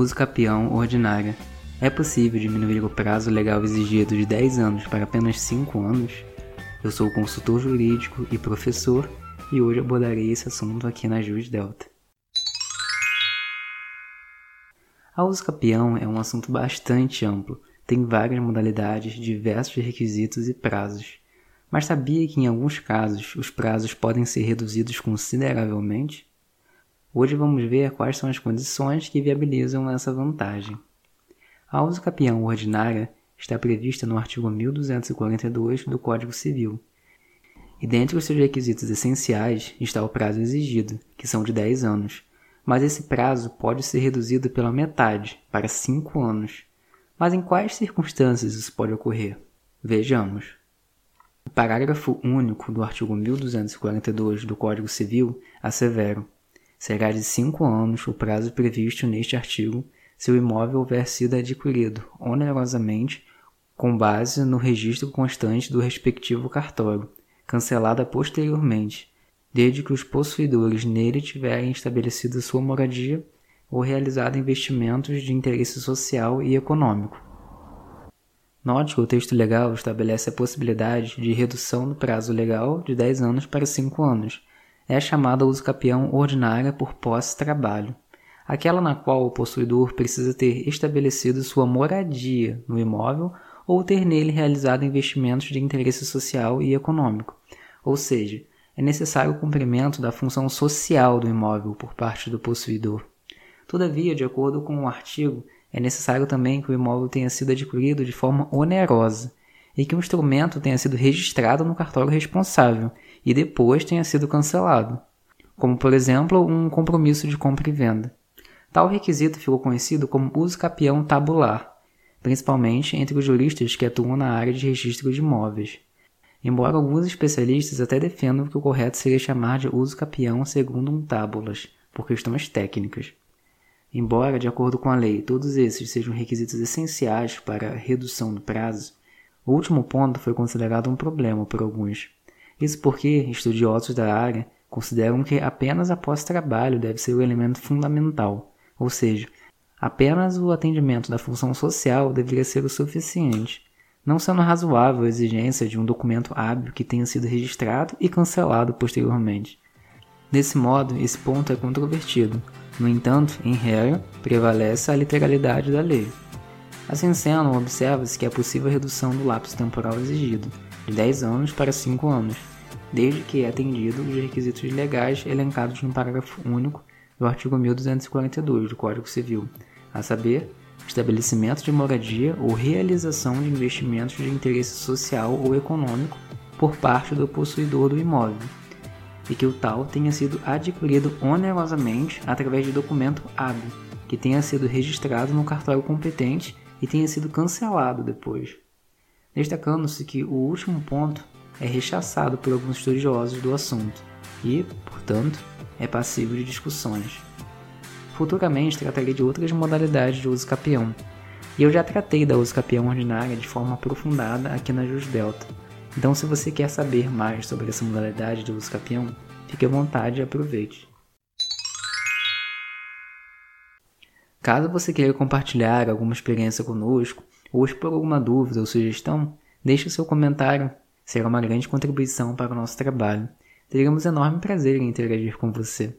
Uso capião ordinária. É possível diminuir o prazo legal exigido de 10 anos para apenas 5 anos? Eu sou consultor jurídico e professor e hoje abordarei esse assunto aqui na Jus Delta. A uso capião é um assunto bastante amplo, tem várias modalidades, diversos requisitos e prazos. Mas sabia que em alguns casos os prazos podem ser reduzidos consideravelmente? Hoje vamos ver quais são as condições que viabilizam essa vantagem. A uso capião ordinária está prevista no artigo 1242 do Código Civil. E dentre os seus requisitos essenciais está o prazo exigido, que são de 10 anos, mas esse prazo pode ser reduzido pela metade, para 5 anos. Mas em quais circunstâncias isso pode ocorrer? Vejamos. O parágrafo único do artigo 1242 do Código Civil assevera será de cinco anos o prazo previsto neste artigo se o imóvel houver sido adquirido onerosamente com base no registro constante do respectivo cartório, cancelada posteriormente, desde que os possuidores nele tiverem estabelecido sua moradia ou realizado investimentos de interesse social e econômico. Note que o texto legal estabelece a possibilidade de redução do prazo legal de 10 anos para 5 anos, é chamada uso-capião ordinária por posse-trabalho, aquela na qual o possuidor precisa ter estabelecido sua moradia no imóvel ou ter nele realizado investimentos de interesse social e econômico, ou seja, é necessário o cumprimento da função social do imóvel por parte do possuidor. Todavia, de acordo com o artigo, é necessário também que o imóvel tenha sido adquirido de forma onerosa e que o instrumento tenha sido registrado no cartório responsável e depois tenha sido cancelado, como por exemplo um compromisso de compra e venda. Tal requisito ficou conhecido como uso capião tabular, principalmente entre os juristas que atuam na área de registro de imóveis. Embora alguns especialistas até defendam que o correto seria chamar de uso capião segundo um tábulas, por questões técnicas. Embora, de acordo com a lei, todos esses sejam requisitos essenciais para a redução do prazo, o último ponto foi considerado um problema por alguns. Isso porque estudiosos da área consideram que apenas a pós-trabalho deve ser o elemento fundamental, ou seja, apenas o atendimento da função social deveria ser o suficiente, não sendo razoável a exigência de um documento hábil que tenha sido registrado e cancelado posteriormente. Desse modo, esse ponto é controvertido. No entanto, em regra, prevalece a literalidade da lei. Assim sendo, observa-se que é possível redução do lapso temporal exigido, de 10 anos para 5 anos, desde que é atendido os requisitos legais elencados no parágrafo único do artigo 1242 do Código Civil, a saber, estabelecimento de moradia ou realização de investimentos de interesse social ou econômico por parte do possuidor do imóvel, e que o tal tenha sido adquirido onerosamente através de documento hábil, que tenha sido registrado no cartório competente e tenha sido cancelado depois destacando-se que o último ponto é rechaçado por alguns estudiosos do assunto e, portanto, é passível de discussões. Futuramente tratarei de outras modalidades de uso capião, e eu já tratei da uso capião ordinária de forma aprofundada aqui na Jus Delta. Então, se você quer saber mais sobre essa modalidade de uso capião, fique à vontade e aproveite. Caso você queira compartilhar alguma experiência conosco, ou expor alguma dúvida ou sugestão, deixe o seu comentário. Será uma grande contribuição para o nosso trabalho. Teremos enorme prazer em interagir com você.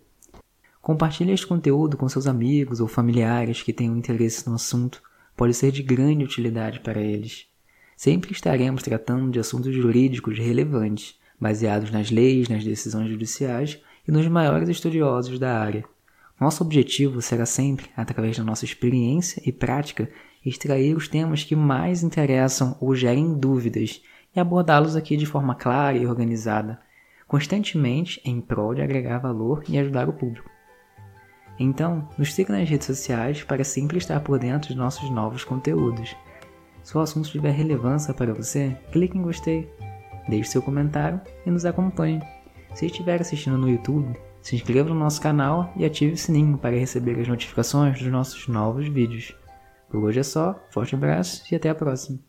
Compartilhe este conteúdo com seus amigos ou familiares que tenham interesse no assunto. Pode ser de grande utilidade para eles. Sempre estaremos tratando de assuntos jurídicos relevantes, baseados nas leis, nas decisões judiciais e nos maiores estudiosos da área. Nosso objetivo será sempre, através da nossa experiência e prática, extrair os temas que mais interessam ou gerem dúvidas e abordá-los aqui de forma clara e organizada, constantemente em prol de agregar valor e ajudar o público. Então, nos siga nas redes sociais para sempre estar por dentro de nossos novos conteúdos. Se o assunto tiver relevância para você, clique em gostei, deixe seu comentário e nos acompanhe. Se estiver assistindo no YouTube, se inscreva no nosso canal e ative o sininho para receber as notificações dos nossos novos vídeos. Por hoje é só, forte abraço e até a próxima.